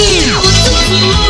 一